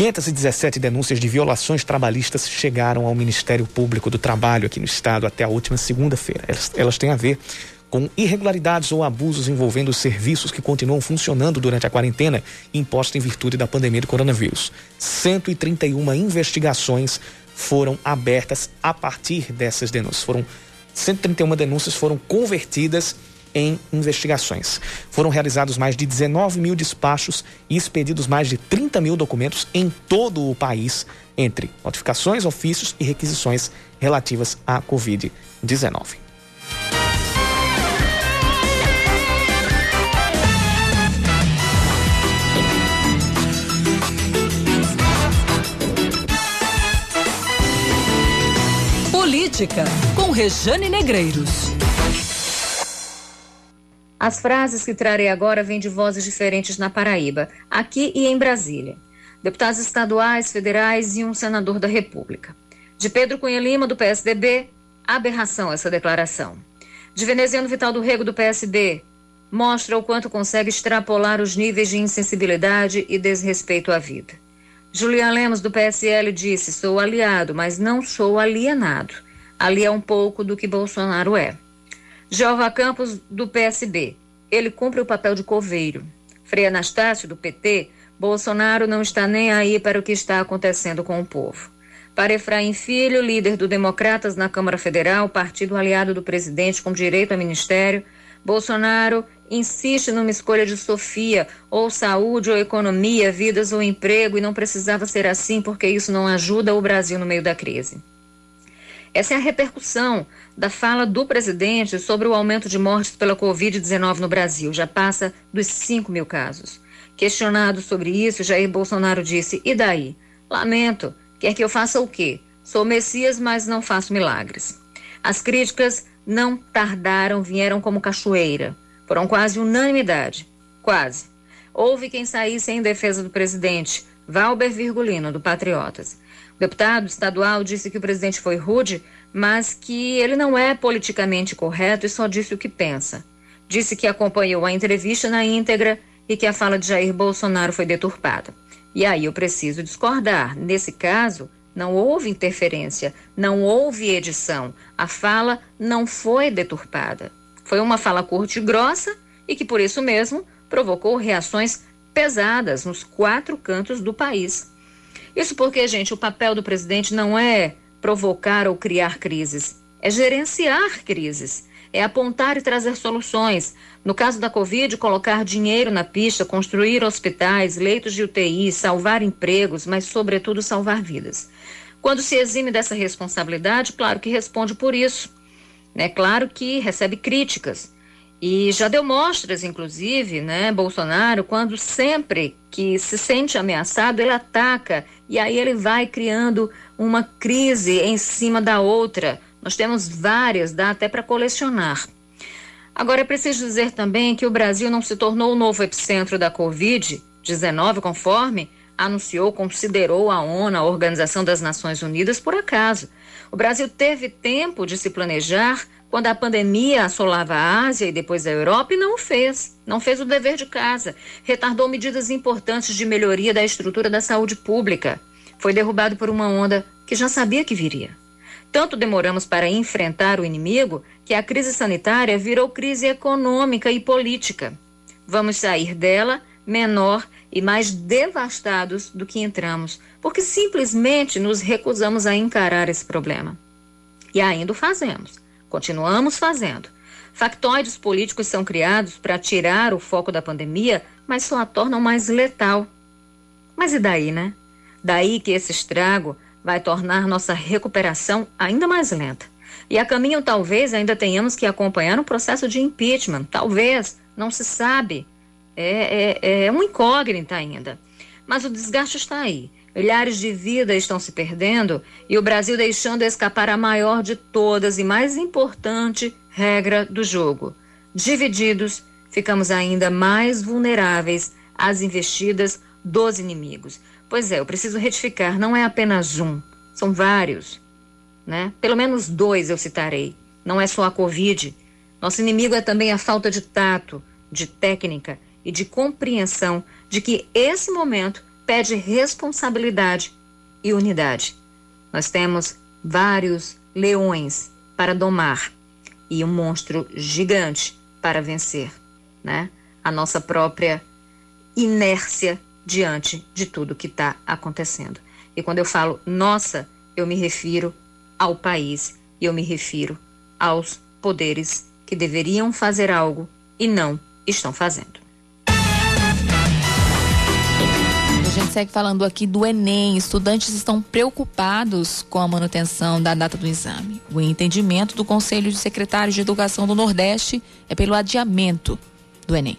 517 denúncias de violações trabalhistas chegaram ao Ministério Público do Trabalho aqui no estado até a última segunda-feira. Elas, elas têm a ver com irregularidades ou abusos envolvendo os serviços que continuam funcionando durante a quarentena imposta em virtude da pandemia do coronavírus. 131 investigações foram abertas a partir dessas denúncias. Foram 131 denúncias foram convertidas em investigações. Foram realizados mais de 19 mil despachos e expedidos mais de 30 mil documentos em todo o país, entre notificações, ofícios e requisições relativas à Covid-19. Política, com Rejane Negreiros. As frases que trarei agora vêm de vozes diferentes na Paraíba, aqui e em Brasília. Deputados estaduais, federais e um senador da República. De Pedro Cunha Lima, do PSDB, aberração essa declaração. De Veneziano Vital do Rego, do PSB, mostra o quanto consegue extrapolar os níveis de insensibilidade e desrespeito à vida. Julian Lemos, do PSL, disse: Sou aliado, mas não sou alienado. Ali é um pouco do que Bolsonaro é. Jeová Campos, do PSB. Ele cumpre o papel de coveiro. Frei Anastácio, do PT. Bolsonaro não está nem aí para o que está acontecendo com o povo. Para Efraim Filho, líder do Democratas na Câmara Federal, partido aliado do presidente com direito a ministério, Bolsonaro insiste numa escolha de Sofia, ou saúde ou economia, vidas ou emprego, e não precisava ser assim porque isso não ajuda o Brasil no meio da crise. Essa é a repercussão da fala do presidente sobre o aumento de mortes pela Covid-19 no Brasil. Já passa dos 5 mil casos. Questionado sobre isso, Jair Bolsonaro disse: E daí? Lamento. Quer que eu faça o quê? Sou Messias, mas não faço milagres. As críticas não tardaram, vieram como cachoeira. Foram quase unanimidade. Quase. Houve quem saísse em defesa do presidente, Valber Virgulino, do Patriotas. O deputado estadual disse que o presidente foi rude, mas que ele não é politicamente correto e só disse o que pensa. Disse que acompanhou a entrevista na íntegra e que a fala de Jair Bolsonaro foi deturpada. E aí eu preciso discordar. Nesse caso, não houve interferência, não houve edição. A fala não foi deturpada. Foi uma fala curta e grossa e que, por isso mesmo, provocou reações pesadas nos quatro cantos do país. Isso porque, gente, o papel do presidente não é provocar ou criar crises, é gerenciar crises, é apontar e trazer soluções. No caso da Covid, colocar dinheiro na pista, construir hospitais, leitos de UTI, salvar empregos, mas, sobretudo, salvar vidas. Quando se exime dessa responsabilidade, claro que responde por isso. É claro que recebe críticas. E já deu mostras, inclusive, né, Bolsonaro, quando sempre que se sente ameaçado, ele ataca e aí ele vai criando uma crise em cima da outra. Nós temos várias, dá até para colecionar. Agora é preciso dizer também que o Brasil não se tornou o novo epicentro da Covid-19, conforme anunciou, considerou a ONU, a Organização das Nações Unidas, por acaso. O Brasil teve tempo de se planejar quando a pandemia assolava a Ásia e depois a Europa e não o fez. Não fez o dever de casa. Retardou medidas importantes de melhoria da estrutura da saúde pública. Foi derrubado por uma onda que já sabia que viria. Tanto demoramos para enfrentar o inimigo que a crise sanitária virou crise econômica e política. Vamos sair dela menor e mais devastados do que entramos, porque simplesmente nos recusamos a encarar esse problema. E ainda o fazemos. Continuamos fazendo. Factóides políticos são criados para tirar o foco da pandemia, mas só a tornam mais letal. Mas e daí, né? Daí que esse estrago vai tornar nossa recuperação ainda mais lenta. E a caminho, talvez, ainda tenhamos que acompanhar um processo de impeachment. Talvez, não se sabe. É, é, é uma incógnita ainda. Mas o desgaste está aí. Milhares de vidas estão se perdendo e o Brasil deixando escapar a maior de todas e mais importante regra do jogo. Divididos, ficamos ainda mais vulneráveis às investidas dos inimigos. Pois é, eu preciso retificar, não é apenas um, são vários. Né? Pelo menos dois eu citarei. Não é só a Covid. Nosso inimigo é também a falta de tato, de técnica e de compreensão de que esse momento pede responsabilidade e unidade. Nós temos vários leões para domar e um monstro gigante para vencer, né? A nossa própria inércia diante de tudo que está acontecendo. E quando eu falo nossa, eu me refiro ao país e eu me refiro aos poderes que deveriam fazer algo e não estão fazendo. A gente segue falando aqui do Enem. Estudantes estão preocupados com a manutenção da data do exame. O entendimento do Conselho de Secretários de Educação do Nordeste é pelo adiamento do Enem.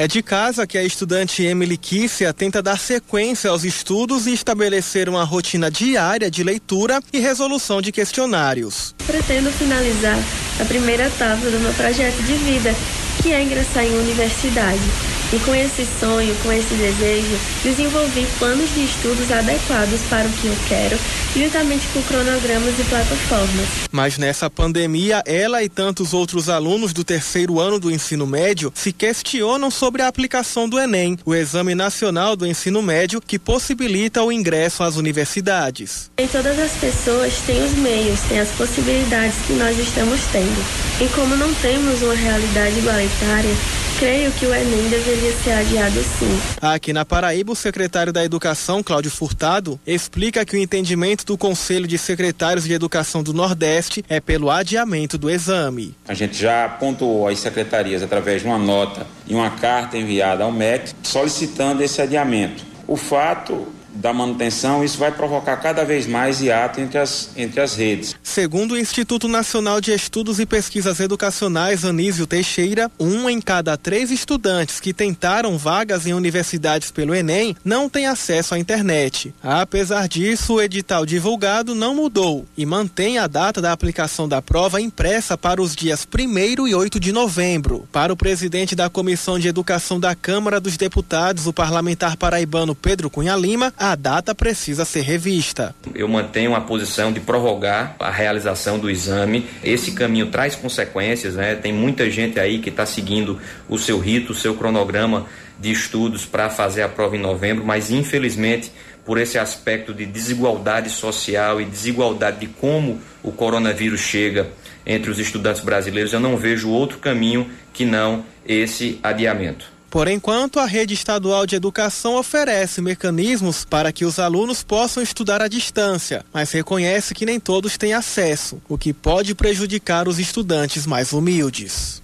É de casa que a estudante Emily Kícia tenta dar sequência aos estudos e estabelecer uma rotina diária de leitura e resolução de questionários. Pretendo finalizar a primeira etapa do meu projeto de vida, que é ingressar em universidade. E com esse sonho, com esse desejo, desenvolvi planos de estudos adequados para o que eu quero, juntamente com cronogramas e plataformas. Mas nessa pandemia, ela e tantos outros alunos do terceiro ano do ensino médio se questionam sobre a aplicação do Enem, o Exame Nacional do Ensino Médio, que possibilita o ingresso às universidades. Nem todas as pessoas têm os meios, têm as possibilidades que nós estamos tendo. E como não temos uma realidade igualitária, creio que o Enem deveria ser adiado sim. Aqui na Paraíba, o secretário da Educação, Cláudio Furtado, explica que o entendimento do Conselho de Secretários de Educação do Nordeste é pelo adiamento do exame. A gente já pontuou às secretarias através de uma nota e uma carta enviada ao MEC solicitando esse adiamento. O fato da manutenção, isso vai provocar cada vez mais hiato entre as, entre as redes. Segundo o Instituto Nacional de Estudos e Pesquisas Educacionais, Anísio Teixeira, um em cada três estudantes que tentaram vagas em universidades pelo Enem não tem acesso à internet. Apesar disso, o edital divulgado não mudou e mantém a data da aplicação da prova impressa para os dias 1 e 8 de novembro. Para o presidente da Comissão de Educação da Câmara dos Deputados, o parlamentar paraibano Pedro Cunha Lima, a data precisa ser revista. Eu mantenho a posição de prorrogar a realização do exame. Esse caminho traz consequências, né? Tem muita gente aí que está seguindo o seu rito, o seu cronograma de estudos para fazer a prova em novembro, mas infelizmente por esse aspecto de desigualdade social e desigualdade de como o coronavírus chega entre os estudantes brasileiros, eu não vejo outro caminho que não esse adiamento. Por enquanto, a rede estadual de educação oferece mecanismos para que os alunos possam estudar à distância, mas reconhece que nem todos têm acesso, o que pode prejudicar os estudantes mais humildes.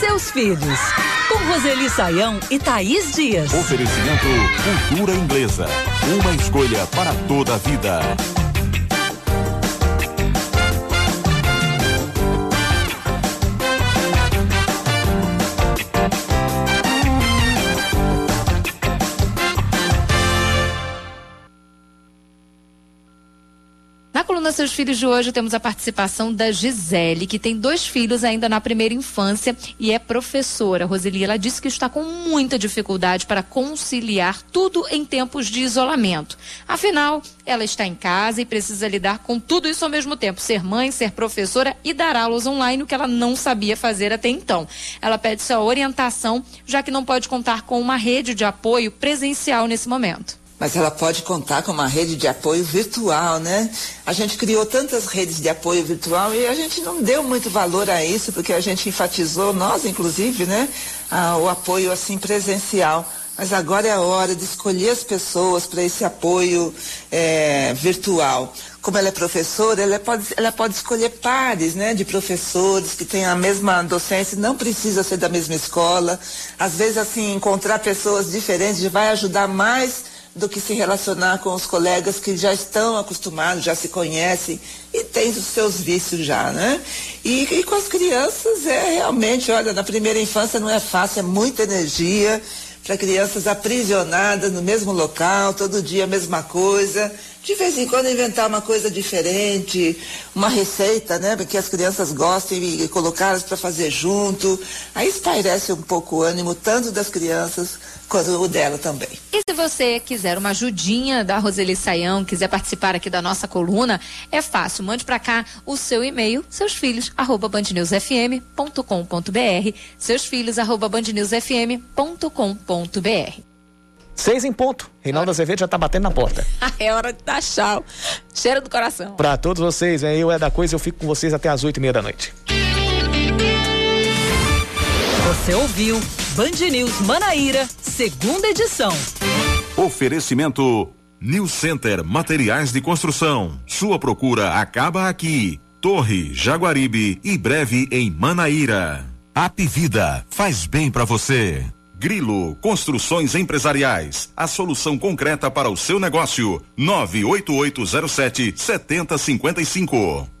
Seus filhos, com Roseli Saião e Thaís Dias. Oferecimento Cultura Inglesa. Uma escolha para toda a vida. Na coluna Seus Filhos de hoje temos a participação da Gisele, que tem dois filhos ainda na primeira infância e é professora. Roseli, ela disse que está com muita dificuldade para conciliar tudo em tempos de isolamento. Afinal, ela está em casa e precisa lidar com tudo isso ao mesmo tempo: ser mãe, ser professora e dar aulas online, o que ela não sabia fazer até então. Ela pede sua orientação, já que não pode contar com uma rede de apoio presencial nesse momento. Mas ela pode contar com uma rede de apoio virtual, né? A gente criou tantas redes de apoio virtual e a gente não deu muito valor a isso, porque a gente enfatizou, nós inclusive, né, a, o apoio assim presencial. Mas agora é a hora de escolher as pessoas para esse apoio é, virtual. Como ela é professora, ela pode, ela pode escolher pares né, de professores que têm a mesma docência, não precisa ser da mesma escola. Às vezes, assim, encontrar pessoas diferentes vai ajudar mais do que se relacionar com os colegas que já estão acostumados, já se conhecem e têm os seus vícios já, né? E, e com as crianças é realmente, olha, na primeira infância não é fácil, é muita energia para crianças aprisionadas no mesmo local, todo dia a mesma coisa. De vez em quando inventar uma coisa diferente, uma receita, né? Que as crianças gostem e colocá-las para fazer junto. Aí espairece um pouco o ânimo tanto das crianças quanto o dela também. E se você quiser uma ajudinha da Roseli Saião, quiser participar aqui da nossa coluna, é fácil. Mande para cá o seu e-mail, seus filhos, arroba bandnewsfm.com.br, seus filhos, arroba bandnewsfm.com.br. Seis em ponto. Reinaldo Azevedo já tá batendo na porta. é hora de dar tchau. Cheiro do coração. Pra todos vocês, eu é da coisa, eu fico com vocês até as oito e meia da noite. Você ouviu Band News Manaíra, segunda edição. Oferecimento New Center Materiais de Construção. Sua procura acaba aqui. Torre, Jaguaribe e breve em Manaíra. Apivida faz bem para você. Grilo Construções Empresariais. A solução concreta para o seu negócio. 98807 7055.